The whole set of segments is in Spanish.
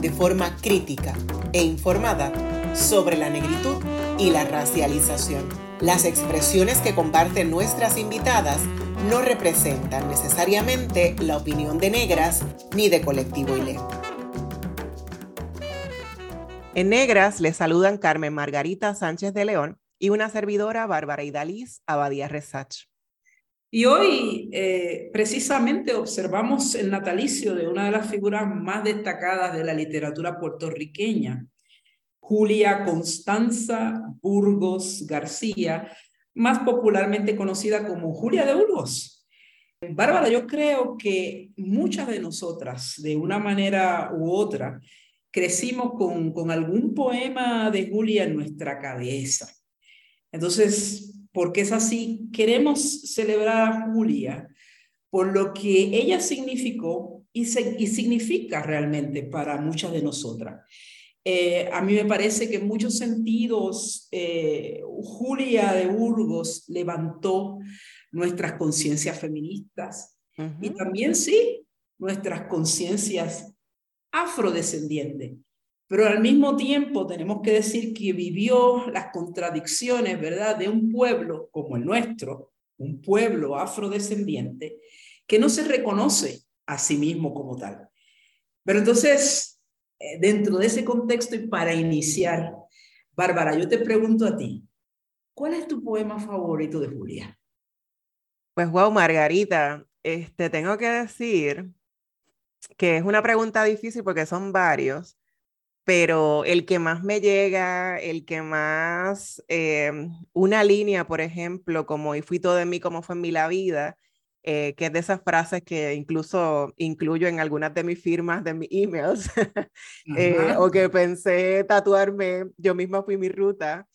de forma crítica e informada sobre la negritud y la racialización. Las expresiones que comparten nuestras invitadas no representan necesariamente la opinión de negras ni de colectivo ILE. En Negras les saludan Carmen Margarita Sánchez de León y una servidora Bárbara Idaliz Abadía Resach. Y hoy eh, precisamente observamos el natalicio de una de las figuras más destacadas de la literatura puertorriqueña, Julia Constanza Burgos García, más popularmente conocida como Julia de Burgos. Bárbara, yo creo que muchas de nosotras, de una manera u otra, crecimos con, con algún poema de Julia en nuestra cabeza. Entonces, porque es así, queremos celebrar a Julia por lo que ella significó y, y significa realmente para muchas de nosotras. Eh, a mí me parece que en muchos sentidos eh, Julia de Burgos levantó nuestras conciencias feministas y también sí nuestras conciencias afrodescendientes pero al mismo tiempo tenemos que decir que vivió las contradicciones, ¿verdad?, de un pueblo como el nuestro, un pueblo afrodescendiente, que no se reconoce a sí mismo como tal. Pero entonces, eh, dentro de ese contexto y para iniciar, Bárbara, yo te pregunto a ti, ¿cuál es tu poema favorito de Julia? Pues wow, Margarita, este, tengo que decir que es una pregunta difícil porque son varios, pero el que más me llega, el que más, em, una línea, por ejemplo, como y fui todo de mí como fue en mi la vida, eh, que es de esas frases que incluso incluyo en algunas de mis firmas de mis emails, eh, o que pensé tatuarme, yo misma fui mi ruta,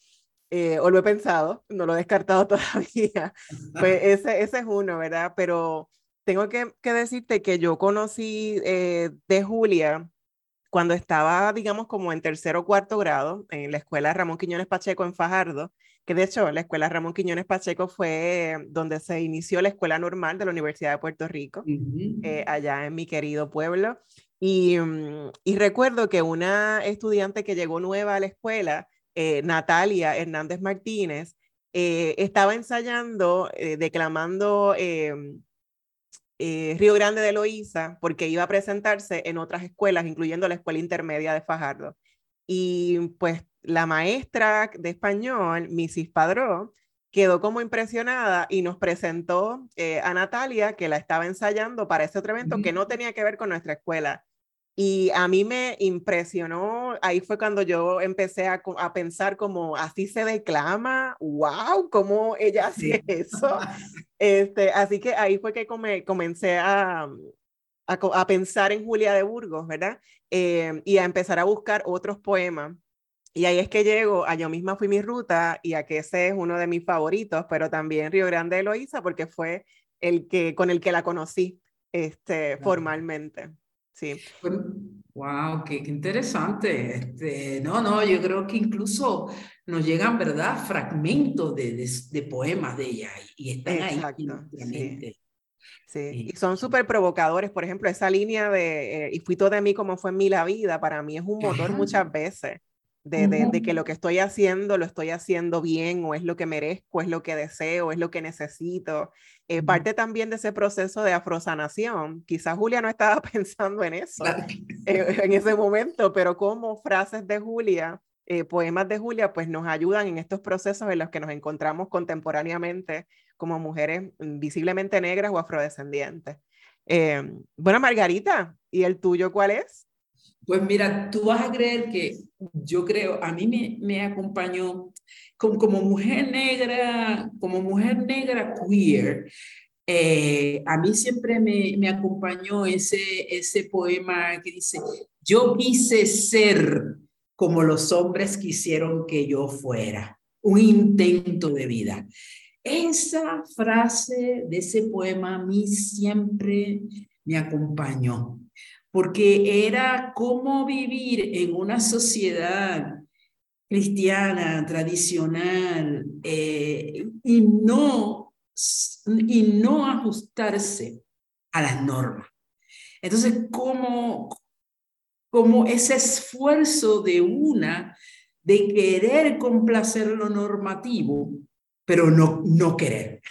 eh, o lo he pensado, no lo he descartado todavía, pues ese, ese es uno, ¿verdad? Pero tengo que, que decirte que yo conocí de Julia, cuando estaba, digamos, como en tercero o cuarto grado, en la escuela Ramón Quiñones Pacheco en Fajardo, que de hecho la escuela Ramón Quiñones Pacheco fue donde se inició la escuela normal de la Universidad de Puerto Rico, eh, allá en mi querido pueblo. Y, mm, y, recuerdo que una estudiante que llegó nueva a la escuela, eh, Natalia Hernández Martínez, eh, estaba ensayando, declamando em, eh, Río Grande de Loíza porque iba a presentarse en otras escuelas, incluyendo la escuela intermedia de Fajardo. Y pues la maestra de español, Mrs. Padró, quedó como impresionada y nos presentó eh, a Natalia, que la estaba ensayando para ese otro evento que no tenía que ver con nuestra escuela. Y a mí me impresionó, ahí fue cuando yo empecé a, a pensar como, así se declama, wow, ¿cómo ella hace eso? Este, así que ahí fue que comencé a, a, pensar en Julia de Burgos, ¿verdad? Eh, y a empezar a buscar otros poemas. Y ahí es que llego, a yo misma fui mi ruta y a que ese es uno de mis favoritos, pero también Río Grande de Loíza porque fue el que, con el que la conocí este, formalmente. Sí. Wow, qué, interesante. Este, no, no, yo creo que incluso nos llegan, ¿verdad? Fragmentos de, de, poemas de ella y, están ahí. Sí. sí. y son súper provocadores. Por ejemplo, esa línea de eh, y fui todo de mí como fue en mí la vida, para mí es un motor muchas veces de, de, que lo que estoy haciendo lo estoy haciendo bien o es lo que merezco, es lo que deseo, es lo que necesito. Eh, parte también de ese proceso de afrosanación. Quizás Julia no estaba pensando en eso eh, en ese momento, pero como frases de Julia, eh, poemas de Julia, pues nos ayudan en estos procesos en los que nos encontramos contemporáneamente como mujeres mm, visiblemente negras o afrodescendientes. bueno, Margarita, ¿y el tuyo cuál es? Pues mira, tú vas a creer que yo creo, a mí me, me acompañó como, como mujer negra, como mujer negra queer, eh, a mí siempre me, acompañó ese, ese poema que dice, yo quise ser como los hombres quisieron que yo fuera, un intento de vida. Esa frase de ese poema a mí siempre me acompañó, porque era cómo vivir en una sociedad cristiana, tradicional, eh, y, no, y no ajustarse a las normas. Entonces, ¿cómo, cómo ese esfuerzo de una de querer complacer lo normativo, pero no, no querer.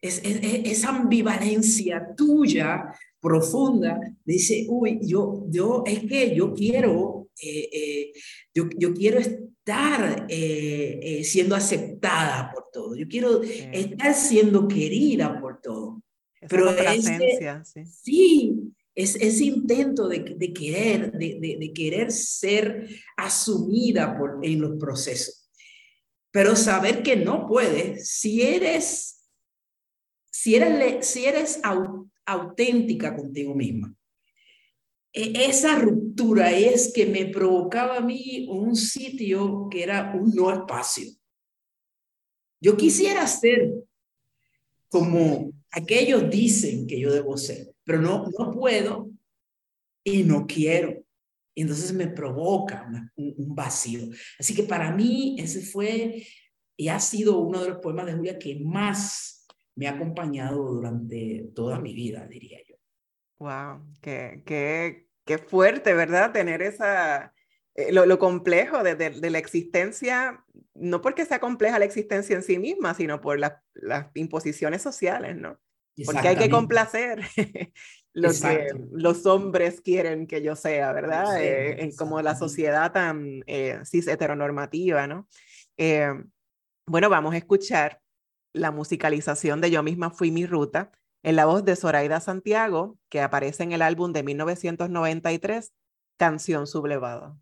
Es, esa ambivalencia tuya profunda, dice, uy, yo, yo, es que yo quiero, eh, eh, yo, yo, quiero estar eh, siendo aceptada por todo, yo quiero estar siendo querida por todo. Pero ese, sí. sí, es ese intento de, de querer, de, de, querer ser asumida por, en los procesos. Pero saber que no puedes, si eres, si eres, si eres auténtica contigo misma. E, esa ruptura es que me provocaba a mí un sitio que era un no espacio. Yo quisiera ser como aquellos dicen que yo debo ser, pero no, no puedo y no quiero. Y entonces me provoca un, vacío. Así que para mí ese fue y ha sido uno de los poemas de Julia que más me ha acompañado durante toda mi vida, diría yo. Wow, qué, qué, qué fuerte, ¿verdad? Tener esa, eh, lo, lo, complejo de, de, la existencia, no porque sea compleja la existencia en sí misma, sino por las imposiciones sociales, ¿no? Porque hay que complacer lo que los hombres quieren que yo sea, ¿verdad? Eh, en como la sociedad tan eh, cis heteronormativa, ¿no? bueno, vamos a escuchar la musicalización de Yo misma fui mi ruta en la voz de Zoraida Santiago, que aparece en el álbum de 1993, Canción Sublevada.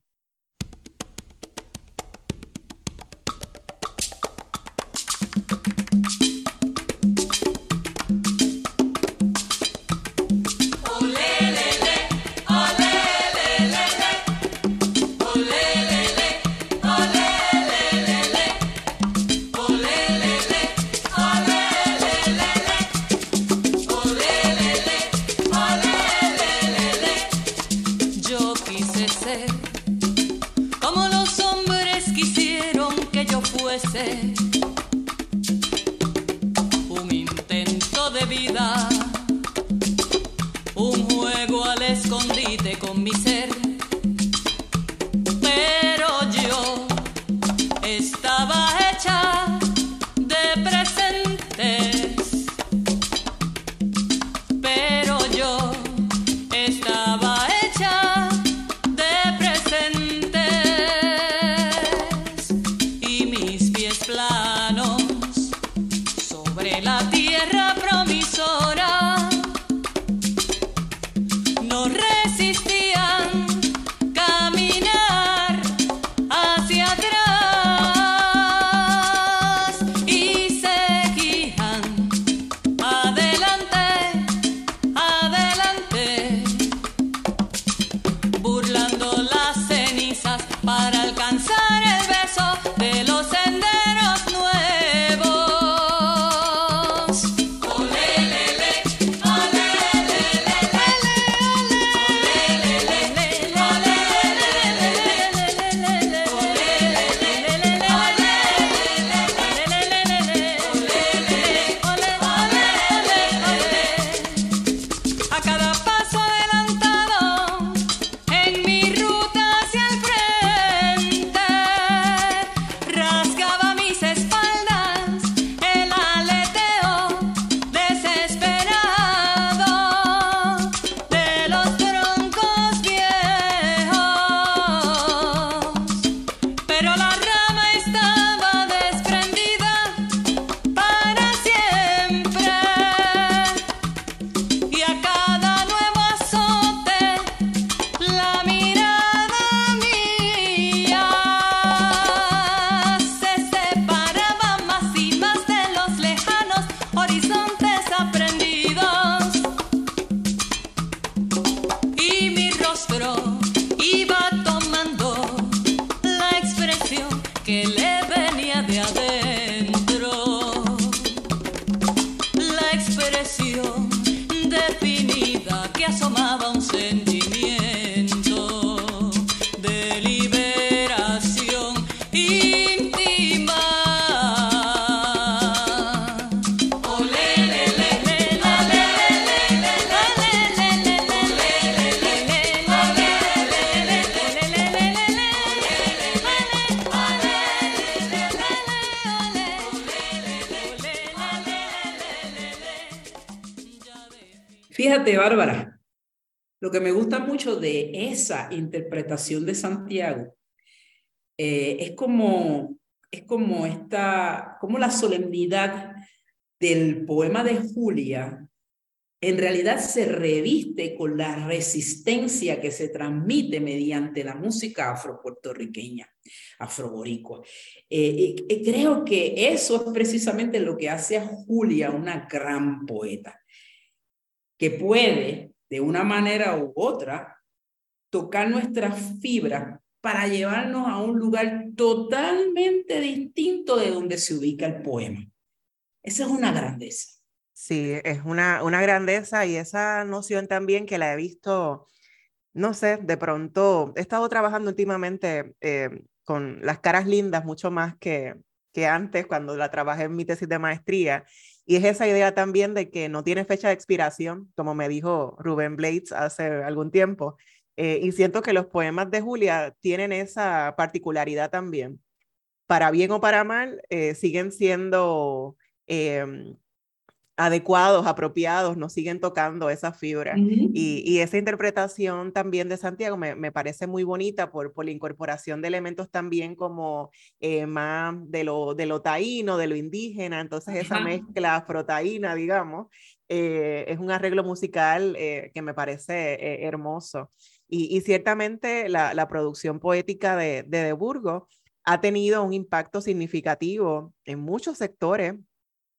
Esa interpretación de Santiago eh, es como es como esta, como la solemnidad del poema de Julia en realidad se reviste con la resistencia que se transmite mediante la música afro-puertorriqueña, afro-boricua. Eh, creo que eso es precisamente lo que hace a Julia una gran poeta, que puede, de una manera u otra, tocar nuestras fibras para llevarnos a un lugar totalmente distinto de donde se ubica el poema. Esa es una grandeza. Sí, es una, una grandeza y esa noción también que la he visto, no sé, de pronto, he estado trabajando últimamente eh, con las caras lindas mucho más que, que antes cuando la trabajé en mi tesis de maestría. Y es esa idea también de que no tiene fecha de expiración, como me dijo Rubén Blades hace algún tiempo. Eh, y siento que los poemas de Julia tienen esa particularidad también. Para bien o para mal, eh, siguen siendo em, adecuados, apropiados, nos siguen tocando esa fibra. y, esa interpretación también de Santiago me, parece muy bonita por, por, la incorporación de elementos también como eh, más de lo, de lo taíno, de lo indígena, entonces esa mezcla afrotaína, digamos, es un arreglo musical que me parece hermoso. Y, ciertamente la, producción poética de, de, Burgo ha tenido un impacto significativo en muchos sectores,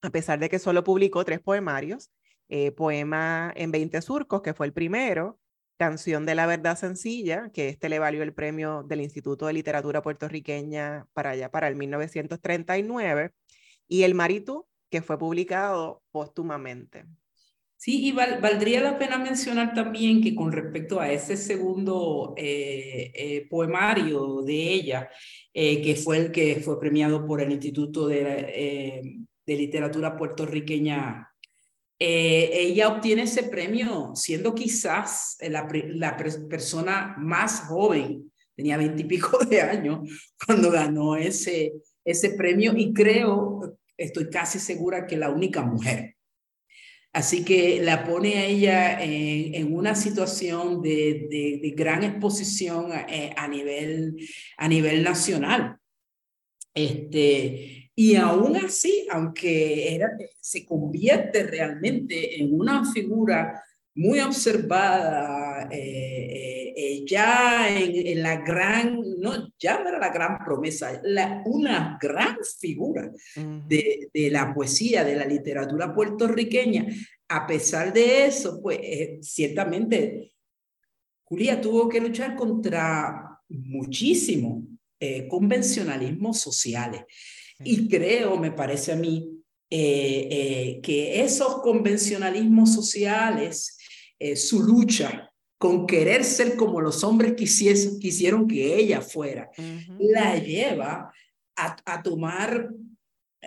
a pesar de que solo publicó tres poemarios, eh, Poema en 20 surcos, que fue el primero, Canción de la Verdad Sencilla, que este le valió el premio del Instituto de Literatura Puertorriqueña para allá, para el 1939, y El Maritú, que fue publicado póstumamente. Sí, y valdría la pena mencionar también que con respecto a ese segundo eh, eh, poemario de ella, eh, que fue el que fue premiado por el Instituto de, de Literatura Puertorriqueña, ella obtiene ese premio siendo quizás la, la persona más joven, tenía veintipico de años cuando ganó ese, ese premio y creo, estoy casi segura que la única mujer. Así que la pone a ella en, una situación de, gran exposición eh, a, nivel, nacional. Este, y aún así, aunque se convierte realmente en una figura muy observada, eh, eh, ya en, la gran, no, ya no era la gran promesa, la, una gran figura de, de, la poesía, de la literatura puertorriqueña. A pesar de eso, pues eh, ciertamente Julia tuvo que luchar contra muchísimo convencionalismos sociales. Y creo, me parece a mí, que esos convencionalismos sociales eh, su lucha con querer ser como los hombres quisieron que ella fuera, la lleva a, tomar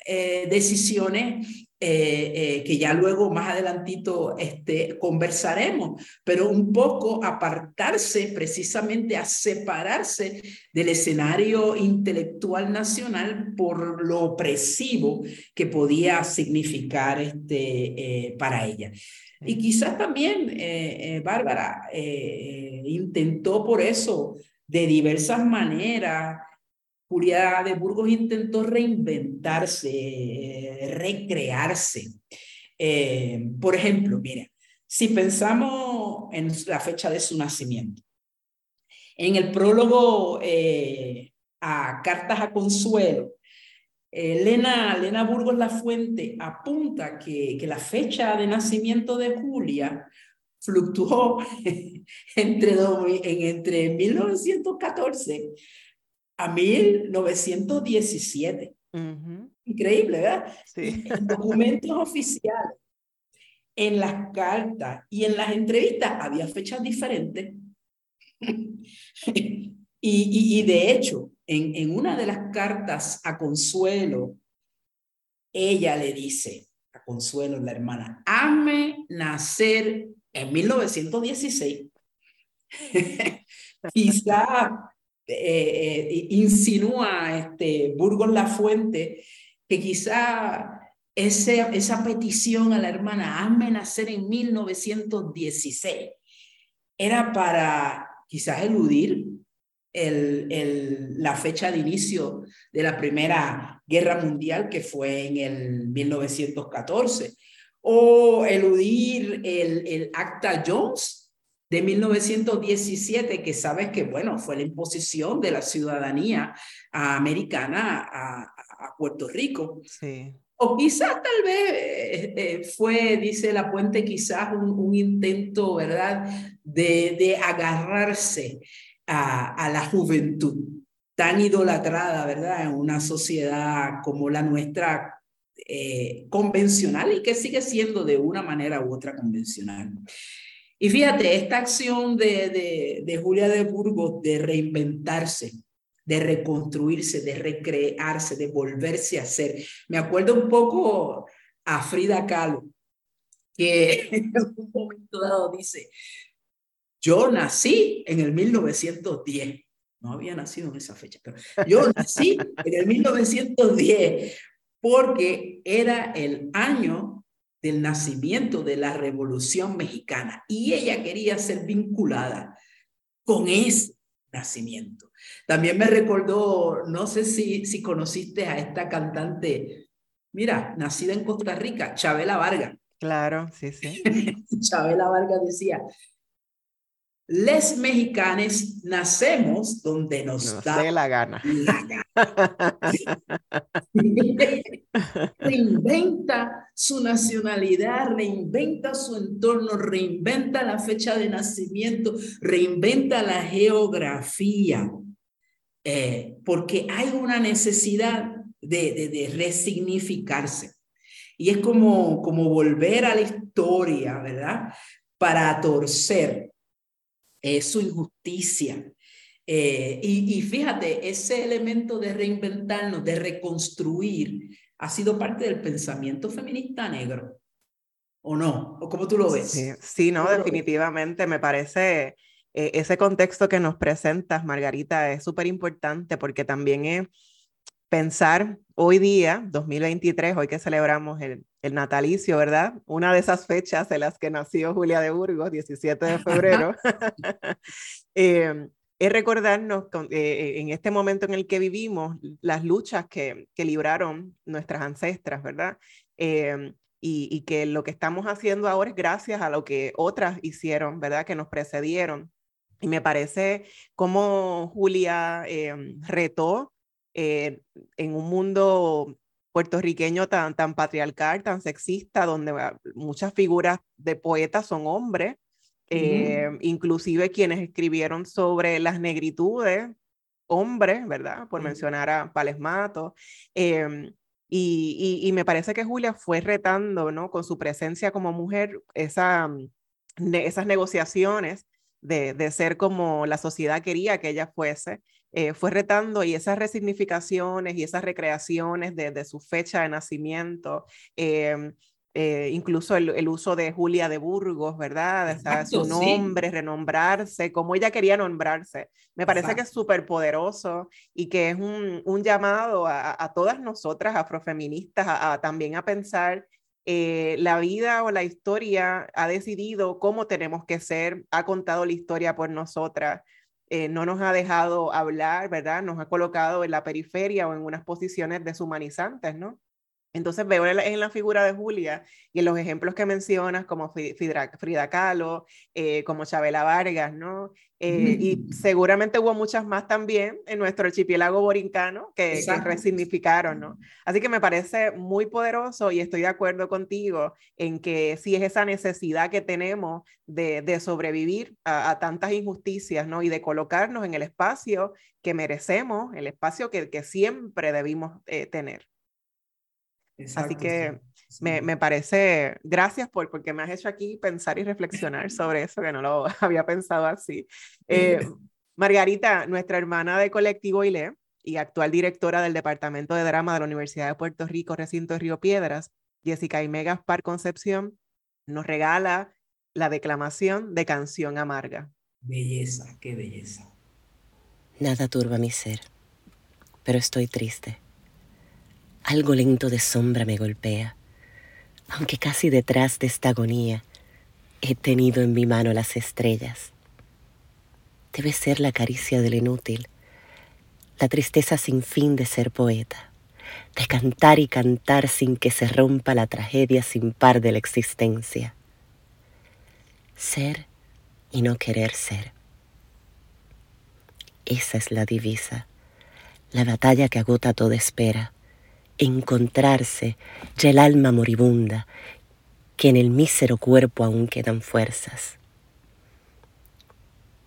eh, decisiones eh, que ya luego más adelantito este, conversaremos, pero un poco apartarse precisamente a separarse del escenario intelectual nacional por lo opresivo que podía significar este, para ella. Y quizás también, eh, eh, Bárbara, eh, intentó por eso de diversas maneras. Julia de Burgos intentó reinventarse, recrearse. por ejemplo, mira, si pensamos en la fecha de su nacimiento, en el prólogo a Cartas a Consuelo, Elena, Elena Burgos La Fuente apunta que, que la fecha de nacimiento de Julia fluctuó entre, en, entre 1914 a 1917. Increíble, ¿verdad? En documentos oficiales, en las cartas y en las entrevistas había fechas diferentes. y, y, y de hecho, en, una de las cartas a Consuelo, ella le dice a Consuelo, la hermana, hazme nacer en 1916. Quizá eh, eh, insinúa este Burgos La Fuente que quizá ese, esa petición a la hermana, hazme nacer en 1916, era para quizás eludir el, el, la fecha de inicio de la Primera Guerra Mundial, que fue en el 1914, o eludir el, el Acta Jones de 1917, que sabes que, bueno, fue la imposición de la ciudadanía americana a, a Puerto Rico. Sí. O quizás tal vez eh, eh, fue, dice la puente, quizás un, un intento, ¿verdad?, de, de agarrarse a, a, la juventud tan idolatrada, ¿verdad?, en una sociedad como la nuestra, eh, convencional y que sigue siendo de una manera u otra convencional. Y fíjate, esta acción de, de, de Julia de Burgos de reinventarse, de reconstruirse, de recrearse, de volverse a hacer. Me acuerdo un poco a Frida Kahlo, que en un momento dado dice, yo nací en el 1910. No había nacido en esa fecha, pero yo nací en el 1910 porque era el año del nacimiento de la Revolución Mexicana y ella quería ser vinculada con ese nacimiento. También me recordó, no sé si, si conociste a esta cantante, mira, nacida en Costa Rica, Chabela Vargas. Claro, sí, sí. Chabela Vargas decía, les mexicanos nacemos donde nos, nos da dé la gana. La gana. reinventa su nacionalidad, reinventa su entorno, reinventa la fecha de nacimiento, reinventa la geografía, eh, porque hay una necesidad de, de, de, resignificarse. Y es como, como volver a la historia, ¿verdad? Para torcer eh, su injusticia. Eh, y, y fíjate, ese elemento de reinventarnos, de reconstruir, ha sido parte del pensamiento feminista negro. ¿O no? ¿O cómo tú lo ves? Sí, sí no, definitivamente. Me parece eh, ese contexto que nos presentas, Margarita, es súper importante porque también es pensar hoy día, 2023, hoy que celebramos el, el, natalicio, ¿verdad? Una de esas fechas en las que nació Julia de Burgos, 17 de febrero. eh, es recordarnos con, eh, en este momento en el que vivimos las luchas que, que libraron nuestras ancestras, ¿verdad? Eh, y, y, que lo que estamos haciendo ahora es gracias a lo que otras hicieron, ¿verdad? Que nos precedieron. Y me parece como Julia eh, en un mundo puertorriqueño tan, tan patriarcal, tan sexista, donde muchas figuras de poetas son hombres, eh, inclusive quienes escribieron sobre las negritudes, hombres, ¿verdad? Por mencionar a Palesmato. Eh, y, y, y, me parece que Julia fue retando, ¿no? Con su presencia como mujer, esa, ne, esas negociaciones de, de, ser como la sociedad quería que ella fuese. Eh, fue retando y esas resignificaciones y esas recreaciones de, de su fecha de nacimiento, eh, eh, incluso el, el, uso de Julia de Burgos, ¿verdad? Exacto, su nombre, sí. renombrarse, como ella quería nombrarse. Me parece Exacto. que es súper poderoso y que es un, un llamado a, a, todas nosotras afrofeministas a, a también a pensar eh, la vida o la historia ha decidido cómo tenemos que ser, ha contado la historia por nosotras. Eh, no nos ha dejado hablar, ¿verdad? Nos ha colocado en la periferia o en unas posiciones deshumanizantes, ¿no? Entonces veo en la figura de Julia y en los ejemplos que mencionas, como Frida, Frida Kahlo, eh, como Chabela Vargas, ¿no? Eh, mm. Y seguramente hubo muchas más también en nuestro archipiélago borincano que, que, resignificaron, ¿no? Así que me parece muy poderoso y estoy de acuerdo contigo en que sí es esa necesidad que tenemos de, de sobrevivir a, a, tantas injusticias, ¿no? Y de colocarnos en el espacio que merecemos, el espacio que, que siempre debimos eh, tener. Exacto, Así que sí, me, me, parece, gracias por, porque me has hecho aquí pensar y reflexionar sobre eso, que no lo había pensado así. Eh, Margarita, nuestra hermana de colectivo ILE y actual directora del Departamento de Drama de la Universidad de Puerto Rico, recinto de Río Piedras, Jessica Aimé Gaspar Concepción, nos regala la declamación de Canción Amarga. Belleza, qué belleza. Nada turba mi ser, pero estoy triste algo lento de sombra me golpea, aunque casi detrás de esta agonía he tenido en mi mano las estrellas. Debe ser la caricia del inútil, la tristeza sin fin de ser poeta, de cantar y cantar sin que se rompa la tragedia sin par de la existencia. Ser y no querer ser. Esa es la divisa, la batalla que agota toda espera, encontrarse ya el alma moribunda, que en el mísero cuerpo aún quedan fuerzas.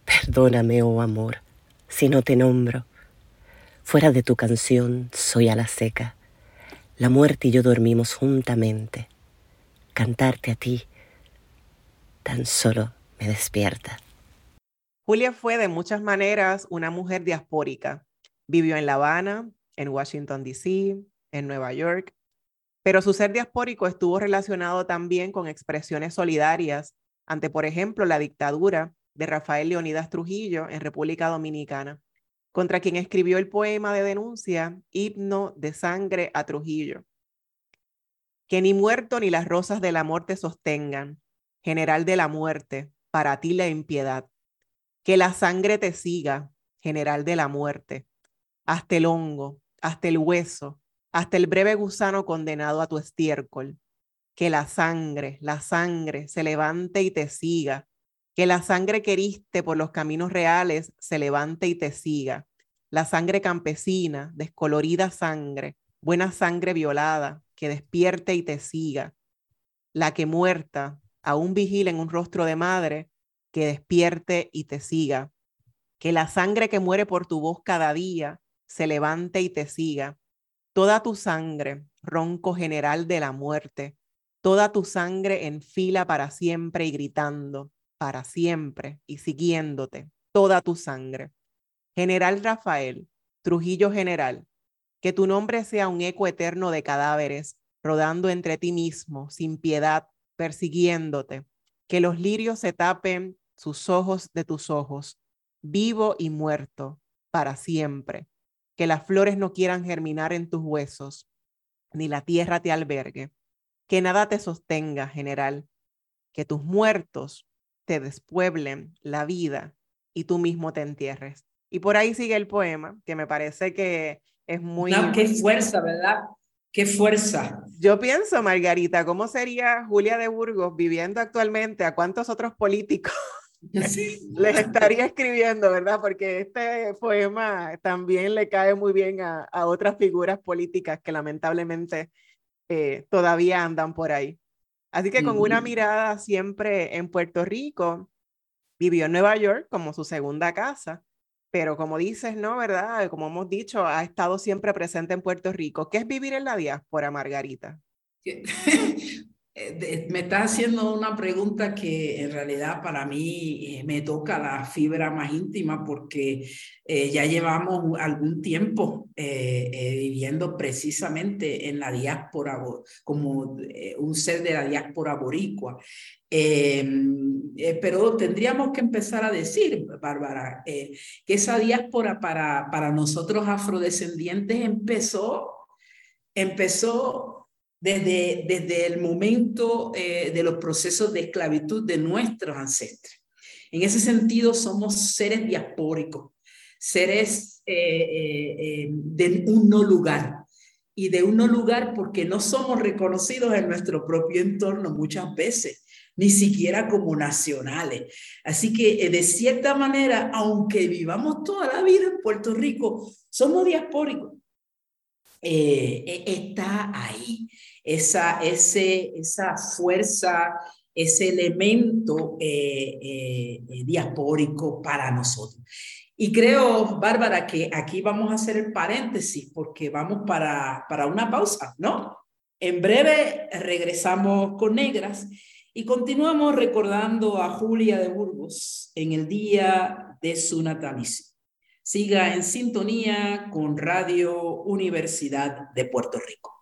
Perdóname, oh amor, si no te nombro. Fuera de tu canción soy a la seca. La muerte y yo dormimos juntamente. Cantarte a ti tan solo me despierta. Julia fue de muchas maneras una mujer diaspórica. Vivió en La Habana, en Washington, D.C., en Nueva York, pero su ser diaspórico estuvo relacionado también con expresiones solidarias ante, por ejemplo, la dictadura de Rafael Leonidas Trujillo en República Dominicana, contra quien escribió el poema de denuncia Himno de Sangre a Trujillo. Que ni muerto ni las rosas del amor te sostengan, general de la muerte, para ti la impiedad. Que la sangre te siga, general de la muerte, hasta el hongo, hasta el hueso, hasta el breve gusano condenado a tu estiércol. Que la sangre, la sangre se levante y te siga. Que la sangre que heriste por los caminos reales se levante y te siga. La sangre campesina, descolorida sangre, buena sangre violada, que despierte y te siga. La que muerta, aún vigila en un rostro de madre, que despierte y te siga. Que la sangre que muere por tu voz cada día se levante y te siga. Toda tu sangre, ronco general de la muerte, toda tu sangre en fila para siempre y gritando, para siempre y siguiéndote, toda tu sangre. General Rafael, Trujillo General, que tu nombre sea un eco eterno de cadáveres, rodando entre ti mismo, sin piedad, persiguiéndote, que los lirios se tapen sus ojos de tus ojos, vivo y muerto, para siempre, que las flores no quieran germinar en tus huesos, ni la tierra te albergue, que nada te sostenga, general, que tus muertos te despueblen la vida y tú mismo te entierres. Y por ahí sigue el poema, que me parece que es muy... No, qué fuerza, ¿verdad? Qué fuerza. Yo pienso, Margarita, ¿cómo sería Julia de Burgos viviendo actualmente? ¿A cuántos otros políticos les estaría escribiendo, verdad? Porque este poema también le cae muy bien a, otras figuras políticas que lamentablemente eh, todavía andan por ahí. Así que con una mirada siempre en Puerto Rico, vivió en Nueva York como su segunda casa pero como dices, ¿no? ¿Verdad? Como hemos dicho, ha estado siempre presente en Puerto Rico. ¿Qué es vivir en la diáspora, Margarita? Eh, me está haciendo una pregunta que en realidad para mí eh, me toca la fibra más íntima porque eh, ya llevamos algún tiempo viviendo precisamente en la diáspora como un ser de la diáspora boricua. Em, pero tendríamos que empezar a decir, Bárbara, que esa diáspora para, para nosotros afrodescendientes empezó, empezó desde, desde el momento eh, de los procesos de esclavitud de nuestros ancestros. En ese sentido, somos seres diaspóricos, seres eh, eh, de un no lugar. Y de un no lugar porque no somos reconocidos en nuestro propio entorno muchas veces, ni siquiera como nacionales. Así que de cierta manera, aunque vivamos toda la vida en Puerto Rico, somos diaspóricos. está ahí esa, ese, esa fuerza, ese elemento eh, eh, eh, para nosotros. Y creo, Bárbara, que aquí vamos a hacer el paréntesis porque vamos para, para una pausa, ¿no? En breve regresamos con Negras y continuamos recordando a Julia de Burgos en el día de su natalicio. Siga en sintonía con Radio Universidad de Puerto Rico.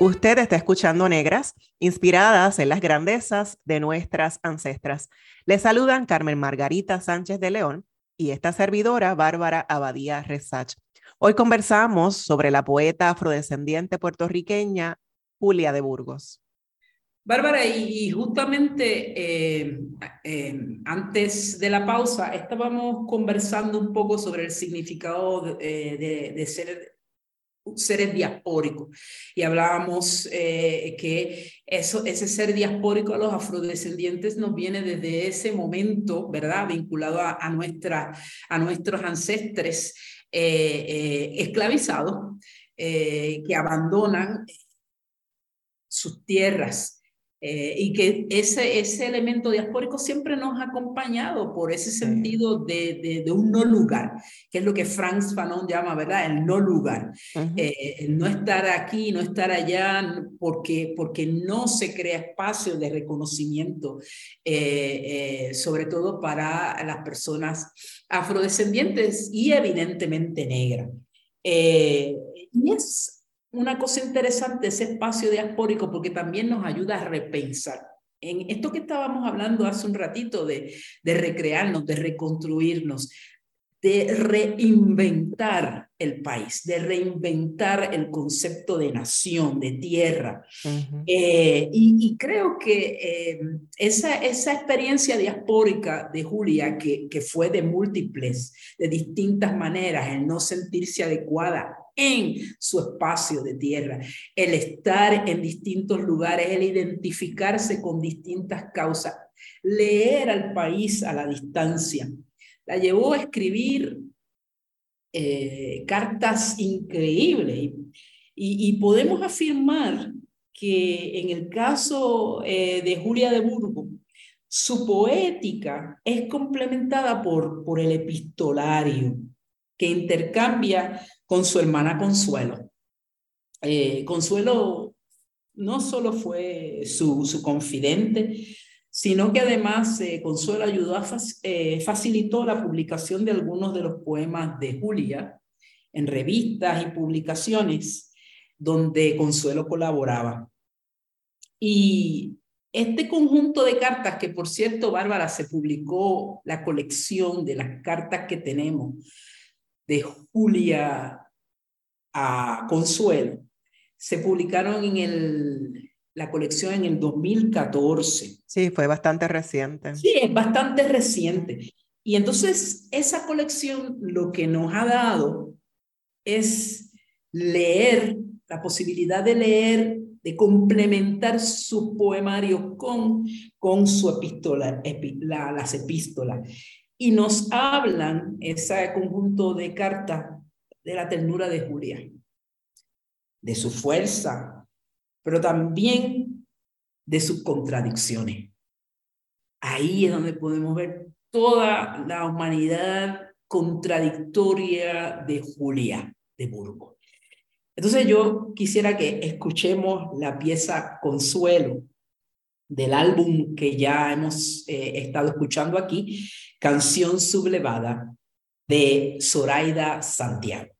Usted está escuchando Negras, inspiradas en las grandezas de nuestras ancestras. Le saludan Carmen Margarita Sánchez de León y esta servidora Bárbara Abadía Resach. Hoy conversamos sobre la poeta afrodescendiente puertorriqueña Julia de Burgos. Bárbara, y, justamente eh, eh, antes de la pausa estábamos conversando un poco sobre el significado eh, de ser seres diaspóricos. Y hablábamos eh, que eso, ese ser diaspórico a los afrodescendientes nos viene desde ese momento, ¿verdad? Vinculado a, nuestra, a nuestros ancestres eh, eh, esclavizados que abandonan sus tierras eh, y que ese, ese elemento diaspórico siempre nos ha acompañado por ese sentido de, de, un no lugar, que es lo que Franz Fanon llama, ¿verdad? El no lugar. Eh, el no estar aquí, no estar allá, porque, porque no se crea espacio de reconocimiento, eh, sobre todo para las personas afrodescendientes y evidentemente negras. y es una cosa interesante ese espacio diaspórico porque también nos ayuda a repensar. En esto que estábamos hablando hace un ratito de, de recrearnos, de reconstruirnos, de reinventar el país, de reinventar el concepto de nación, de tierra. Eh, y, creo que eh, esa, esa experiencia diaspórica de Julia, que, que fue de múltiples, de distintas maneras, el no sentirse adecuada en su espacio de tierra, el estar en distintos lugares, el identificarse con distintas causas, leer al país a la distancia. La llevó a escribir eh, cartas increíbles y, podemos afirmar que en el caso eh, de Julia de Burgos, su poética es complementada por, por el epistolario, que intercambia con su hermana Consuelo. Eh, Consuelo no solo fue su, su confidente, sino que además eh, Consuelo ayudó a eh, facilitó la publicación de algunos de los poemas de Julia en revistas y publicaciones donde Consuelo colaboraba. Y este conjunto de cartas, que por cierto, Bárbara, se publicó la colección de las cartas que tenemos de Julia a Consuelo se publicaron en el, la colección en el 2014. Sí, fue bastante reciente. Sí, es bastante reciente. Y entonces esa colección lo que nos ha dado es leer, la posibilidad de leer, de complementar su poemario con, con su epístola, las epístolas y nos hablan ese conjunto de cartas de la ternura de Julia, de su fuerza, pero también de sus contradicciones. Ahí es donde podemos ver toda la humanidad contradictoria de Julia de Burgos. Entonces yo quisiera que escuchemos la pieza Consuelo del álbum que ya hemos eh, estado escuchando aquí, Canción Sublevada de Zoraida Santiago.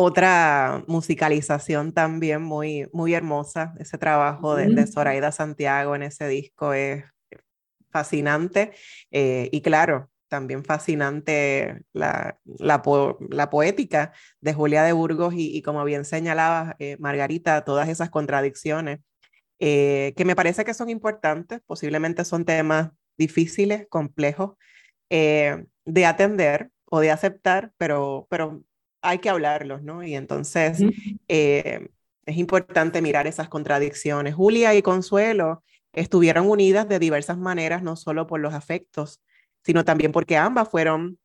Otra musicalización también muy, muy hermosa. Ese trabajo de, de Zoraida Santiago en ese disco es fascinante. Eh, y claro, también fascinante la, la, poética de Julia de Burgos y, como bien señalaba eh, Margarita, todas esas contradicciones eh, que me parece que son importantes, posiblemente son temas difíciles, complejos de atender o de aceptar, pero, pero hay que hablarlos, ¿no? Y entonces eh, es importante mirar esas contradicciones. Julia y Consuelo estuvieron unidas de diversas maneras, no solo por los afectos, sino también porque ambas fueron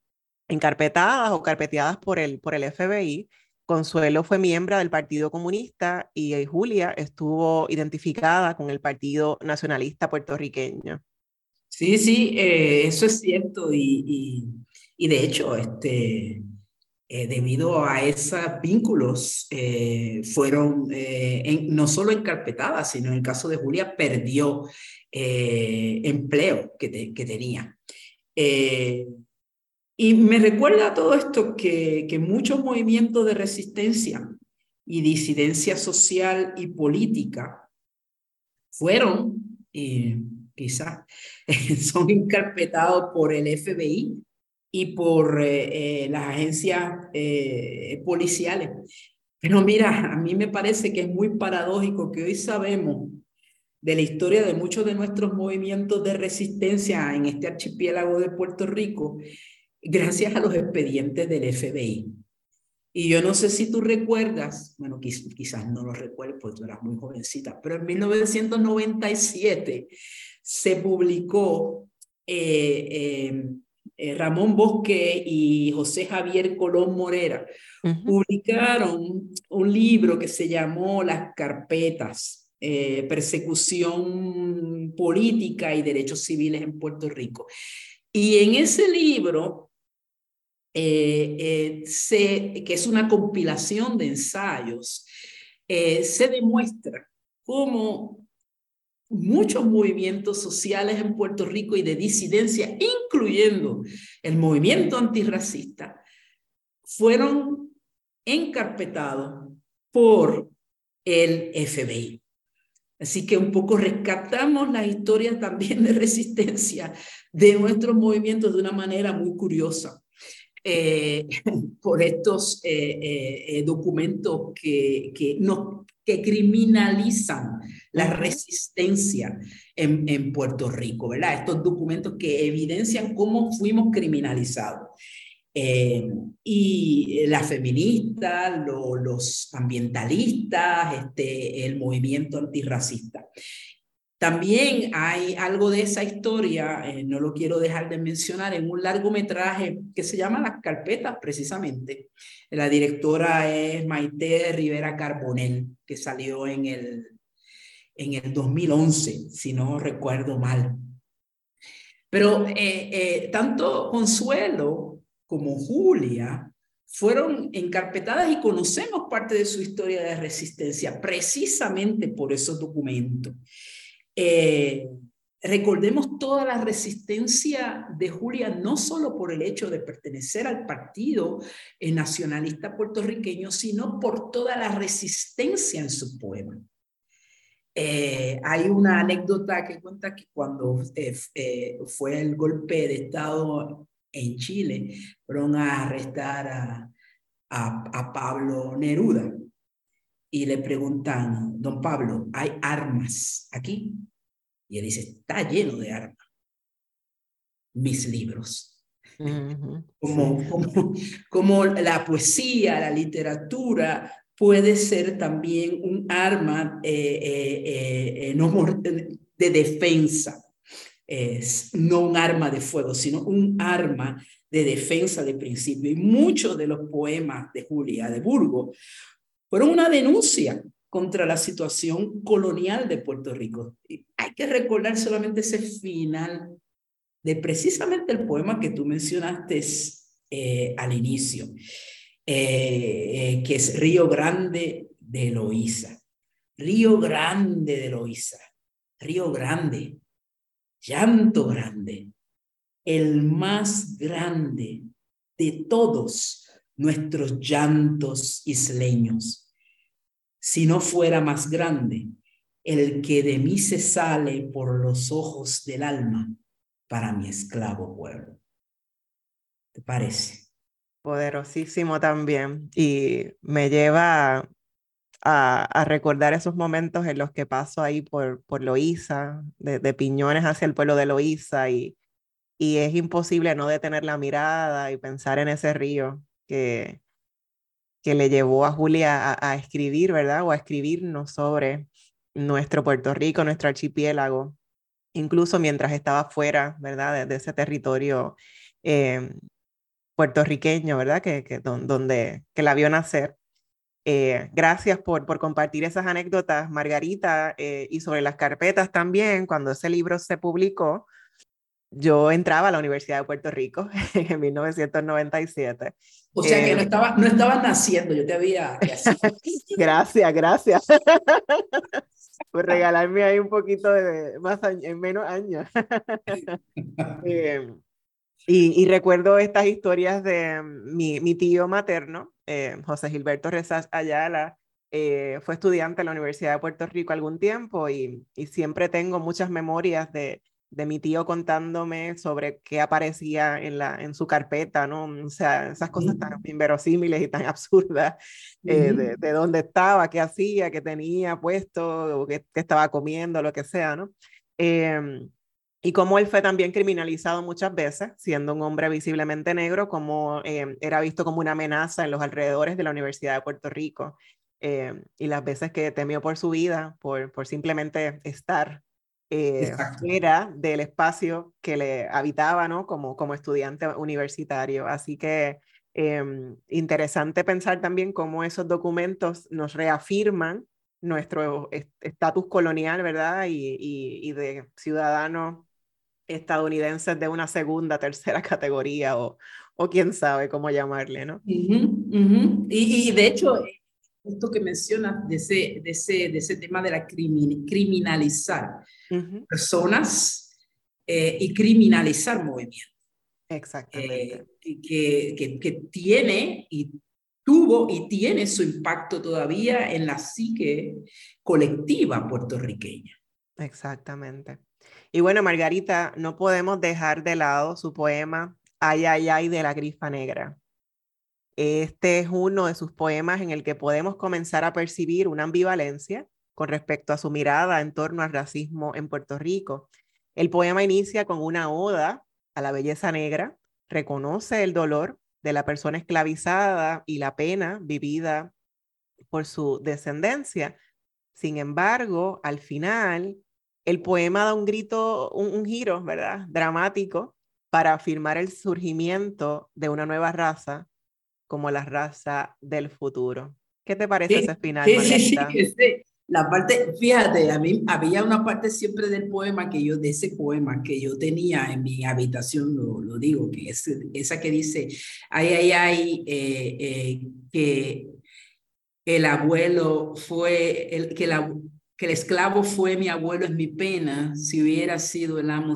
encarpetadas o carpeteadas por el, por el FBI Consuelo fue miembro del Partido Comunista y Julia estuvo identificada con el Partido Nacionalista puertorriqueño. Sí, sí, eh, eso es cierto y, y, de hecho, este, eh, debido a esos vínculos, eh, fueron no solo encarpetadas, sino en el caso de Julia perdió empleo que, que tenía. Y me recuerda todo esto que, que muchos movimientos de resistencia y disidencia social y política fueron, y quizás son encarpetados por el FBI y por eh, eh, las agencias eh, policiales. Pero mira, a mí me parece que es muy paradójico que hoy sabemos de la historia de muchos de nuestros movimientos de resistencia en este archipiélago de Puerto Rico gracias a los expedientes del FBI. Y yo no sé si tú recuerdas, bueno, quizás no lo recuerdes porque tú eras muy jovencita, pero en 1997 se publicó eh, em, eh, Ramón Bosque y José Javier Colón Morera, publicaron un libro que se llamó Las carpetas, eh, persecución política y derechos civiles en Puerto Rico. Y en ese libro eh, eh, que es una compilación de ensayos, eh, se demuestra cómo muchos movimientos sociales en Puerto Rico y de disidencia, incluyendo el movimiento antirracista, fueron encarpetados por el FBI. Así que un poco rescatamos la historia también de resistencia de nuestros movimientos de una manera muy curiosa. Eh, por estos eh, eh, documentos que, que, no, que criminalizan la resistencia en, en, Puerto Rico, ¿verdad? Estos documentos que evidencian cómo fuimos criminalizados. y la feminista, los ambientalistas, este, el movimiento antirracista. También hay algo de esa historia, eh, no lo quiero dejar de mencionar, en un largometraje que se llama Las Carpetas, precisamente. La directora es Maite Rivera Carbonell, que salió en el, en el 2011, si no recuerdo mal. Pero eh, eh, tanto Consuelo como Julia fueron encarpetadas y conocemos parte de su historia de resistencia precisamente por esos documentos. Eh, recordemos toda la resistencia de Julia, no solo por el hecho de pertenecer al partido eh, nacionalista puertorriqueño, sino por toda la resistencia en su poema. Eh, hay una anécdota que cuenta que cuando fue el golpe de Estado en Chile, fueron a arrestar a, a Pablo Neruda y le preguntan, don Pablo, ¿hay armas aquí? Y él dice, está lleno de armas. Mis libros. como, como, como, la poesía, la literatura puede ser también un arma eh, eh, eh, de defensa, es no un arma de fuego, sino un arma de defensa de principio. Y muchos de los poemas de Julia de Burgo fueron una denuncia contra la situación colonial de Puerto Rico. Hay que recordar solamente ese final de precisamente el poema que tú mencionaste eh, al inicio, eh, eh, que es Río Grande de Eloísa. Río Grande de Eloísa. Río Grande. Llanto grande. El más grande de todos nuestros llantos isleños si no fuera más grande el que de mí se sale por los ojos del alma para mi esclavo pueblo. ¿Te parece? Poderosísimo también. Y me lleva a, recordar esos momentos en los que paso ahí por, por Loíza, de, Piñones hacia el pueblo de Loíza, y, y es imposible no detener la mirada y pensar en ese río que, que le llevó a Julia a, escribir, ¿verdad? O a escribirnos sobre nuestro Puerto Rico, nuestro archipiélago, incluso mientras estaba fuera, ¿verdad? De, ese territorio eh, puertorriqueño, ¿verdad? Que, que donde que la vio nacer. Eh, gracias por, por compartir esas anécdotas, Margarita, eh, y sobre las carpetas también, cuando ese libro se publicó, yo entraba a la Universidad de Puerto Rico en 1997. O sea que no, estaba, no estabas naciendo, yo te había... gracias, gracias. por regalarme ahí un poquito de más en menos años. eh, y, y, recuerdo estas historias de mi, mi tío materno, eh, José Gilberto Rezas Ayala, eh, fue estudiante en la Universidad de Puerto Rico algún tiempo y, y siempre tengo muchas memorias de, de, mi tío contándome sobre qué aparecía en, la, en su carpeta, ¿no? O sea, esas cosas tan inverosímiles y tan absurdas, eh, de, de, dónde estaba, qué hacía, qué tenía puesto, o qué, qué estaba comiendo, lo que sea, ¿no? Eh, y cómo él fue también criminalizado muchas veces, siendo un hombre visiblemente negro, como eh, era visto como una amenaza en los alrededores de la Universidad de Puerto Rico, eh, y las veces que temió por su vida, por, por simplemente estar eh, fuera del espacio que le habitaba, ¿no? Como, como estudiante universitario. Así que em, interesante pensar también cómo esos documentos nos reafirman nuestro estatus colonial, ¿verdad? Y, y, y de ciudadano estadounidenses de una segunda, tercera categoría o, o quién sabe cómo llamarle, ¿no? Y, y, de hecho, esto que mencionas de ese, de ese, de ese tema de la crimin criminalizar personas eh, y criminalizar movimientos. Exactamente. Eh, que, que, que tiene y tuvo y tiene su impacto todavía en la psique colectiva puertorriqueña. Exactamente. Y bueno, Margarita, no podemos dejar de lado su poema Ay, ay, ay de la grifa negra. Este es uno de sus poemas en el que podemos comenzar a percibir una ambivalencia con respecto a su mirada en torno al racismo en Puerto Rico. El poema inicia con una oda a la belleza negra, reconoce el dolor de la persona esclavizada y la pena vivida por su descendencia. Sin embargo, al final el poema da un grito, un, giro, ¿verdad? Dramático para afirmar el surgimiento de una nueva raza como la raza del futuro. ¿Qué te parece ese final? Sí, sí, sí, La parte, fíjate, a mí había una parte siempre del poema que yo, de ese poema que yo tenía en mi habitación, lo, lo digo, que es esa que dice, ay, ay, ay, eh, eh, que el abuelo fue, el, que la, que el esclavo fue mi abuelo es mi pena, si hubiera sido el amo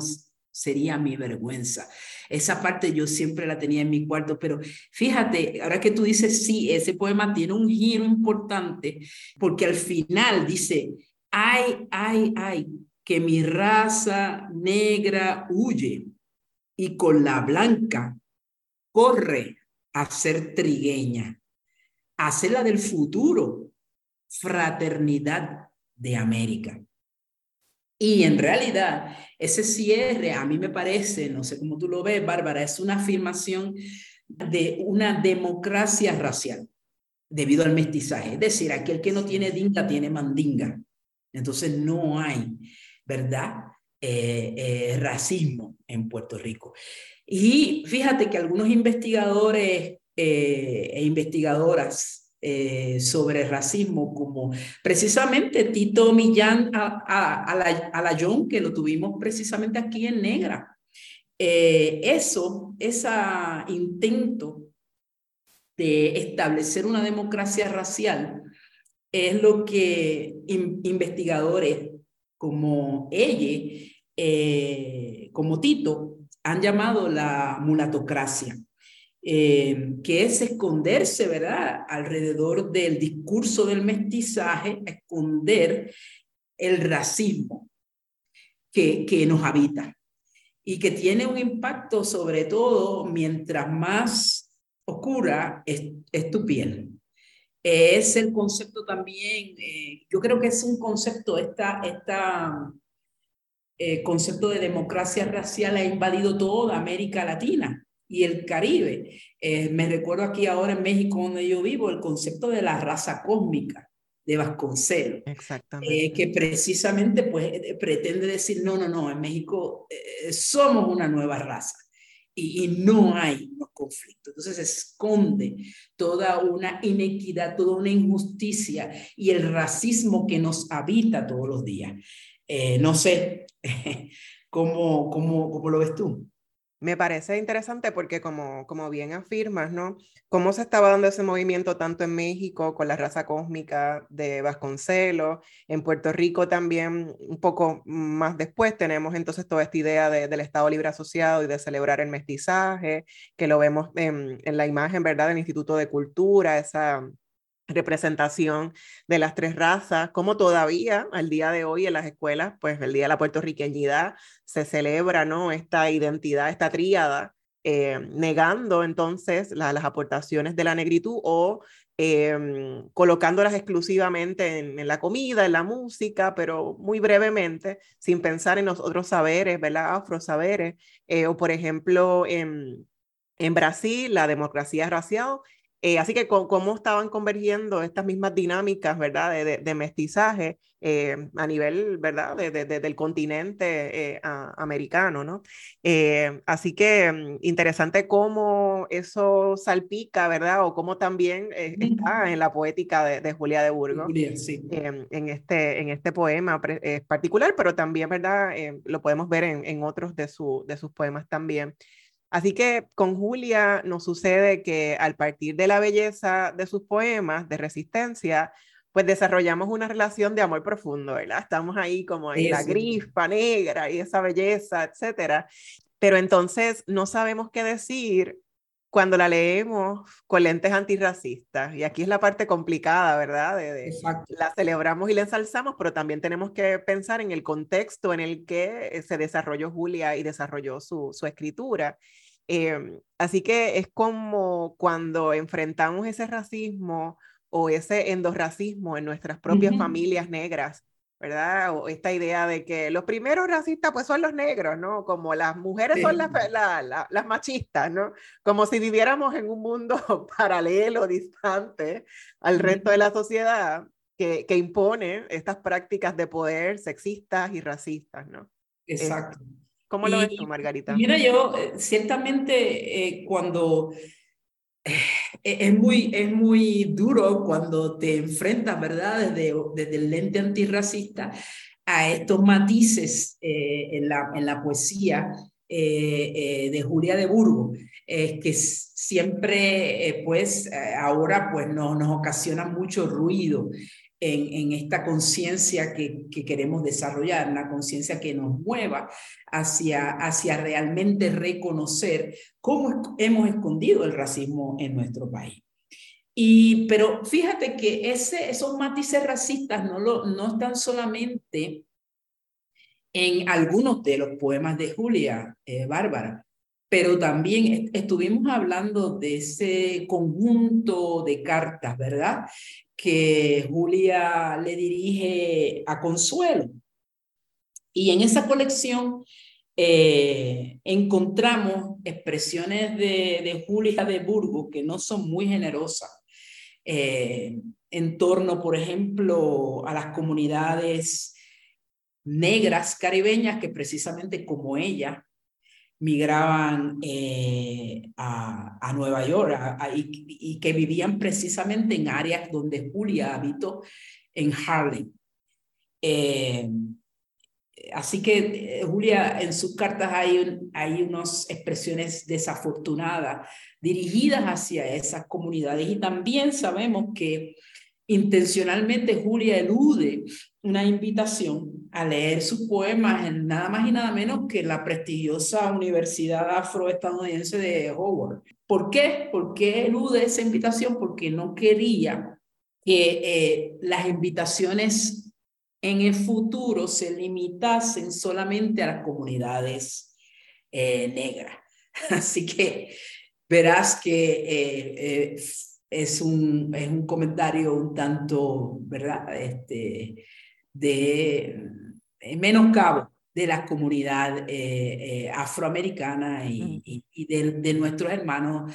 sería mi vergüenza. Esa parte yo siempre la tenía en mi cuarto, pero fíjate, ahora que tú dices, sí, ese poema tiene un giro importante, porque al final dice, ay, ay, ay, que mi raza negra huye y con la blanca corre a ser trigueña, a ser la del futuro, fraternidad de América. Y en realidad, ese cierre, a mí me parece, no sé cómo tú lo ves, Bárbara, es una afirmación de una democracia racial debido al mestizaje. Es decir, aquel que no tiene dinga tiene mandinga. Entonces no hay, ¿verdad? Eh, eh, racismo en Puerto Rico. Y fíjate que algunos investigadores eh, e investigadoras eh, sobre racismo, como precisamente Tito Millán a, a, que lo tuvimos precisamente aquí en Negra. Eh, eso, ese intento de establecer una democracia racial es lo que in, investigadores como ella, eh, como Tito, han llamado la mulatocracia. Eh, que es esconderse, ¿verdad? Alrededor del discurso del mestizaje, esconder el racismo que, que nos habita y que tiene un impacto sobre todo mientras más oscura es, tu piel. Es el concepto también, eh, yo creo que es un concepto, esta, esta eh, concepto de democracia racial ha invadido toda América Latina y el Caribe. Eh, me recuerdo aquí ahora en México, donde yo vivo, el concepto de la raza cósmica de Vasconcelos. Exactamente. Eh, que precisamente pues, pretende decir, no, no, no, en México eh, somos una nueva raza. y, no hay unos conflictos. Entonces se esconde toda una inequidad, toda una injusticia y el racismo que nos habita todos los días. Eh, no sé cómo, cómo, cómo lo ves tú. Me parece interesante porque como, como bien afirmas, ¿no? Cómo se estaba dando ese movimiento tanto en México con la raza cósmica de Vasconcelos, en Puerto Rico también un poco más después tenemos entonces toda esta idea del Estado Libre Asociado y de celebrar el mestizaje, que lo vemos en, en la imagen, ¿verdad? Del Instituto de Cultura, esa representación de las tres razas, como todavía al día de hoy en las escuelas, pues el Día de la Puertorriqueñidad se celebra, ¿no? Esta identidad, esta tríada, eh, negando entonces las aportaciones de la negritud o em, colocándolas exclusivamente en, la comida, en la música, pero muy brevemente, sin pensar en los otros saberes, ¿verdad? Afrosaberes, eh, o por ejemplo, en, en Brasil, la democracia racial eh, así que cómo estaban convergiendo estas mismas dinámicas, ¿verdad? De, de, mestizaje eh, a nivel, ¿verdad? De, del continente eh, americano, ¿no? así que mm, interesante cómo eso salpica, ¿verdad? O cómo también está en la poética de, Julia de Burgos. sí. en, este, en este poema particular, pero también, ¿verdad? lo podemos ver en, en otros de, su, de sus poemas también. Así que con Julia nos sucede que al partir de la belleza de sus poemas de resistencia, pues desarrollamos una relación de amor profundo, ¿verdad? Estamos ahí como en la grifa negra y esa belleza, etcétera. Pero entonces no sabemos qué decir cuando la leemos con lentes antirracistas. Y aquí es la parte complicada, ¿verdad? De, la celebramos y la ensalzamos, pero también tenemos que pensar en el contexto en el que eh, se desarrolló Julia y desarrolló su, su escritura. Em, así que es como cuando enfrentamos ese racismo o ese endorracismo en nuestras propias familias negras ¿verdad? O esta idea de que los primeros racistas pues son los negros, ¿no? Como las mujeres son las, las machistas, ¿no? Como si viviéramos en un mundo paralelo, distante al resto de la sociedad que, que impone estas prácticas de poder sexistas y racistas, ¿no? Exacto. ¿Cómo lo ves tú, Margarita? Mira, yo eh, ciertamente eh, cuando es muy, es muy duro cuando te enfrentas, ¿verdad?, desde, desde el lente antirracista a estos matices eh, en, la, en la poesía eh, eh, de Julia de Burgo, que siempre, pues, ahora, pues, no, nos ocasiona mucho ruido en, esta conciencia que, queremos desarrollar, una conciencia que nos mueva hacia, hacia realmente reconocer cómo hemos escondido el racismo en nuestro país. Y, pero fíjate que ese, esos matices racistas no, lo, no están solamente en algunos de los poemas de Julia eh, Bárbara, pero también estuvimos hablando de ese conjunto de cartas, ¿verdad? Que Julia le dirige a Consuelo. Y en esa colección eh, encontramos expresiones de, Julia de Burgos que no son muy generosas eh, en torno, por ejemplo, a las comunidades negras caribeñas que precisamente como ella migraban eh, a, Nueva York y, que vivían precisamente en áreas donde Julia habitó en Harlem. Eh, así que eh, Julia, en sus cartas hay, hay unas expresiones desafortunadas dirigidas hacia esas comunidades y también sabemos que intencionalmente Julia elude una invitación a leer sus poemas en nada más y nada menos que la prestigiosa Universidad Afroestadounidense de Howard. ¿Por qué? ¿Por qué elude esa invitación? Porque no quería que eh, las invitaciones en el futuro se limitasen solamente a las comunidades eh, negras. Así que verás que eh, es un, es un comentario un tanto, ¿verdad? Este, de eh, menoscabo de la comunidad eh, eh, afroamericana y, y, de, de, nuestros hermanos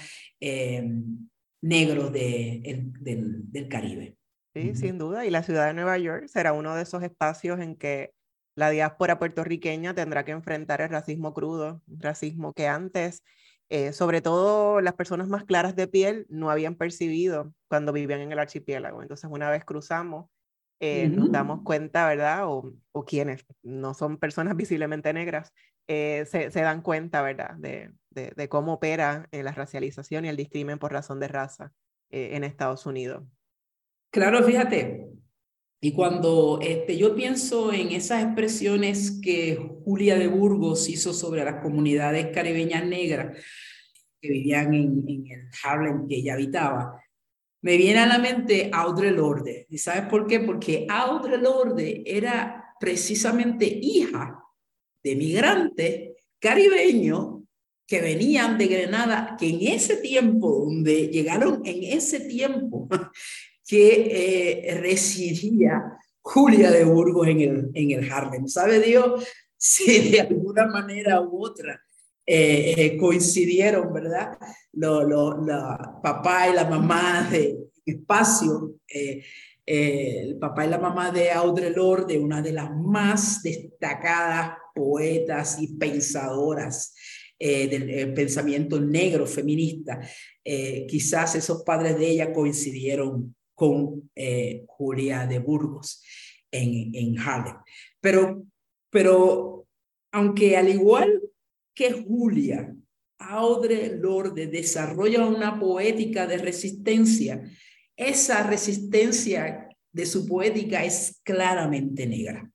negros de, del, del, Caribe. Sí, sin duda. Y la ciudad de Nueva York será uno de esos espacios en que la diáspora puertorriqueña tendrá que enfrentar el racismo crudo, racismo que antes sobre todo las personas más claras de piel no habían percibido cuando vivían en el archipiélago. Entonces, una vez cruzamos, eh, nos damos cuenta, ¿verdad? O, o, quienes no son personas visiblemente negras, eh, se, se, dan cuenta, ¿verdad? De, de, de cómo opera la racialización y el discrimen por razón de raza en Estados Unidos. Claro, fíjate, y cuando este, yo pienso en esas expresiones que Julia de Burgos hizo sobre las comunidades caribeñas negras que vivían en, en el Harlem que ella habitaba, me viene a la mente Audre Lorde. ¿Y sabes por qué? Porque Audre Lorde era precisamente hija de migrantes caribeños que venían de Grenada, que en ese tiempo, donde llegaron en ese tiempo, que eh, residía Julia de Burgos en el, en el Harlem. ¿Sabe Dios si de alguna manera u otra eh, eh, coincidieron, verdad? Lo, lo, la papá y la mamá de espacio, el papá y la mamá de Audre Lorde, una de las más destacadas poetas y pensadoras del pensamiento negro feminista. quizás esos padres de ella coincidieron con eh, Julia de Burgos en, en Harlem. Pero, pero aunque al igual que Julia, Audre Lorde desarrolla una poética de resistencia, esa resistencia de su poética es claramente negra,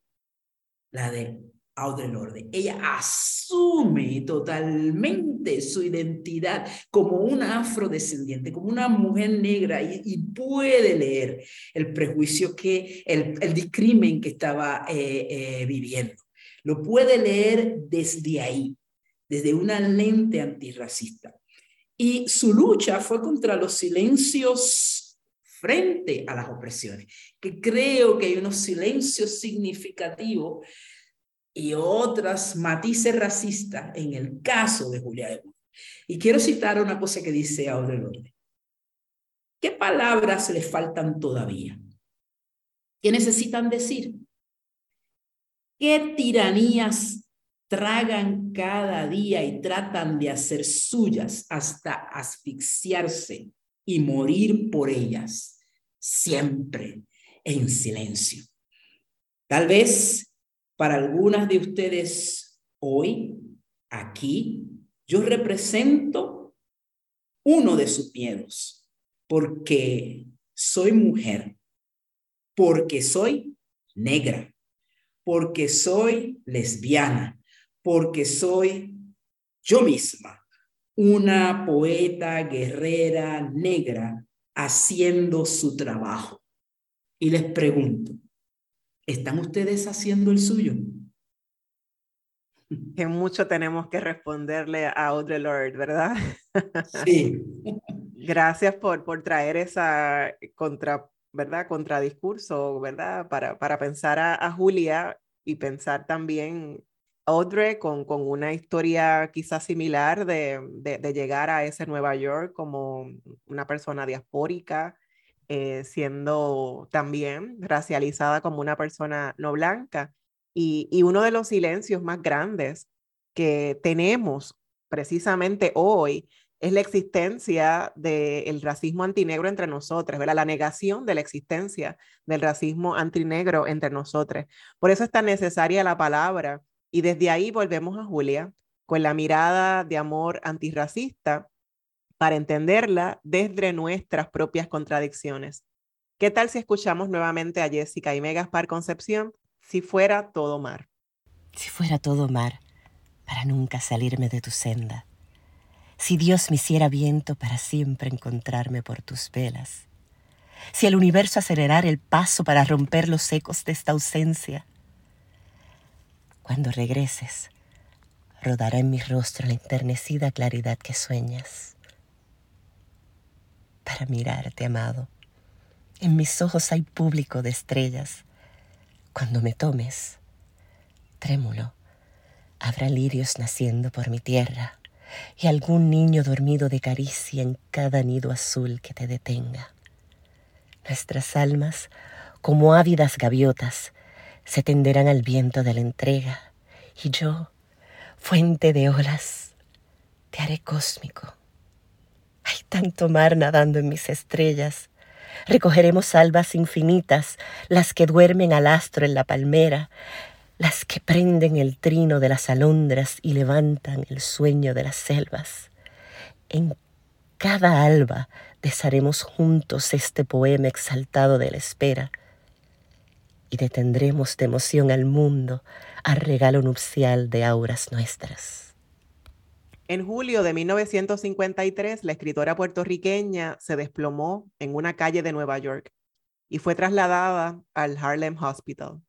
la de Audre Lorde. Ella asume totalmente su identidad como una afrodescendiente, como una mujer negra y, puede leer el prejuicio que, el, el discrimen que estaba eh, eh, viviendo. Lo puede leer desde ahí, desde una lente antirracista. Y su lucha fue contra los silencios frente a las opresiones, que creo que hay unos silencios significativos y otras matices racistas en el caso de Julia Burgos. Y quiero citar una cosa que dice Audre Lorde. ¿Qué palabras le faltan todavía? ¿Qué necesitan decir? ¿Qué tiranías tragan cada día y tratan de hacer suyas hasta asfixiarse y morir por ellas, siempre en silencio? Tal vez para algunas de ustedes hoy, aquí, yo represento uno de sus miedos, porque soy mujer, porque soy negra, porque soy lesbiana, porque soy yo misma, una poeta guerrera negra haciendo su trabajo. Y les pregunto, ¿Están ustedes haciendo el suyo? Que mucho tenemos que responderle a Audre Lorde, ¿verdad? Sí. Gracias por, por traer esa contra, ¿verdad? contradiscurso, ¿verdad? Para, para pensar a, Julia y pensar también Audre con, con una historia quizás similar de, de, de, llegar a ese Nueva York como una persona diaspórica, eh, siendo también racializada como una persona no blanca. Y, y uno de los silencios más grandes que tenemos precisamente hoy es la existencia del racismo antinegro entre nosotros, ¿verdad? la negación de la existencia del racismo antinegro entre nosotros. Por eso es tan necesaria la palabra. Y desde ahí volvemos a Julia con la mirada de amor antirracista para entenderla desde nuestras propias contradicciones. ¿Qué tal si escuchamos nuevamente a Jessica y Megaspar Concepción? Si fuera todo mar. Si fuera todo mar, para nunca salirme de tu senda. Si Dios me hiciera viento para siempre encontrarme por tus velas. Si el universo acelerara el paso para romper los ecos de esta ausencia. Cuando regreses, rodará en mi rostro la enternecida claridad que sueñas para mirarte, amado. En mis ojos hay público de estrellas. Cuando me tomes, trémulo, habrá lirios naciendo por mi tierra y algún niño dormido de caricia en cada nido azul que te detenga. Nuestras almas, como ávidas gaviotas, se tenderán al viento de la entrega y yo, fuente de olas, Te haré cósmico. Hay tanto mar nadando en mis estrellas. Recogeremos albas infinitas, las que duermen al astro en la palmera, las que prenden el trino de las alondras y levantan el sueño de las selvas. En cada alba desharemos juntos este poema exaltado de la espera y detendremos de emoción al mundo al regalo nupcial de auras nuestras. En julio de 1953, la escritora puertorriqueña se desplomó en una calle de Nueva York y fue trasladada al Harlem Hospital.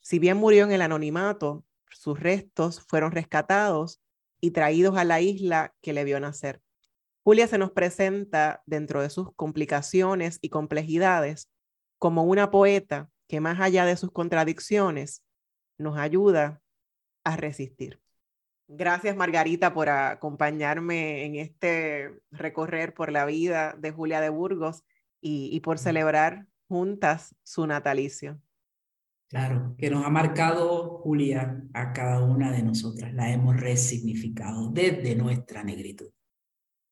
Si bien murió en el anonimato, sus restos fueron rescatados y traídos a la isla que le vio nacer. Julia se nos presenta dentro de sus complicaciones y complejidades como una poeta que más allá de sus contradicciones nos ayuda a resistir. Gracias Margarita por acompañarme en este recorrer por la vida de Julia de Burgos y, por celebrar juntas su natalicio. Claro, que nos ha marcado Julia a cada una de nosotras, la hemos resignificado desde nuestra negritud.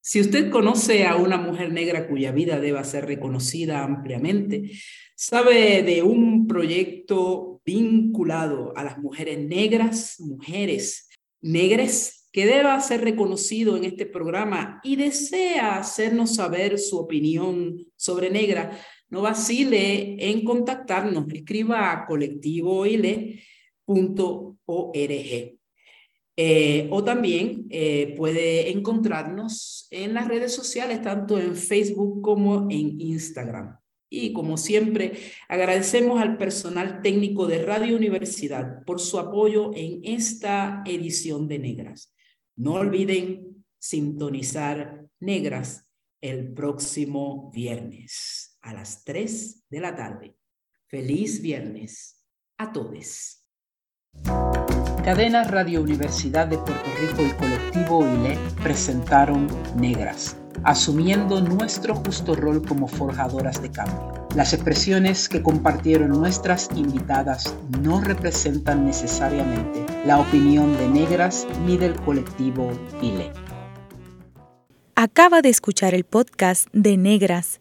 Si usted conoce a una mujer negra cuya vida deba ser reconocida ampliamente, sabe de un proyecto vinculado a las mujeres negras, mujeres negras, que deba ser reconocido en este programa y desea hacernos saber su opinión sobre negra, no vacile en contactarnos. Escriba a colectivoile.org. Eh, o también eh, puede encontrarnos en las redes sociales, tanto en Facebook como en Instagram. Y como siempre, agradecemos al personal técnico de Radio Universidad por su apoyo en esta edición de Negras. No olviden sintonizar Negras el próximo viernes a las 3 de la tarde. Feliz viernes a todos. Cadena Radio Universidad de Puerto Rico y Colectivo ILE presentaron Negras, asumiendo nuestro justo rol como forjadoras de cambio. Las expresiones que compartieron nuestras invitadas no representan necesariamente la opinión de Negras ni del colectivo ILE. Acaba de escuchar el podcast de Negras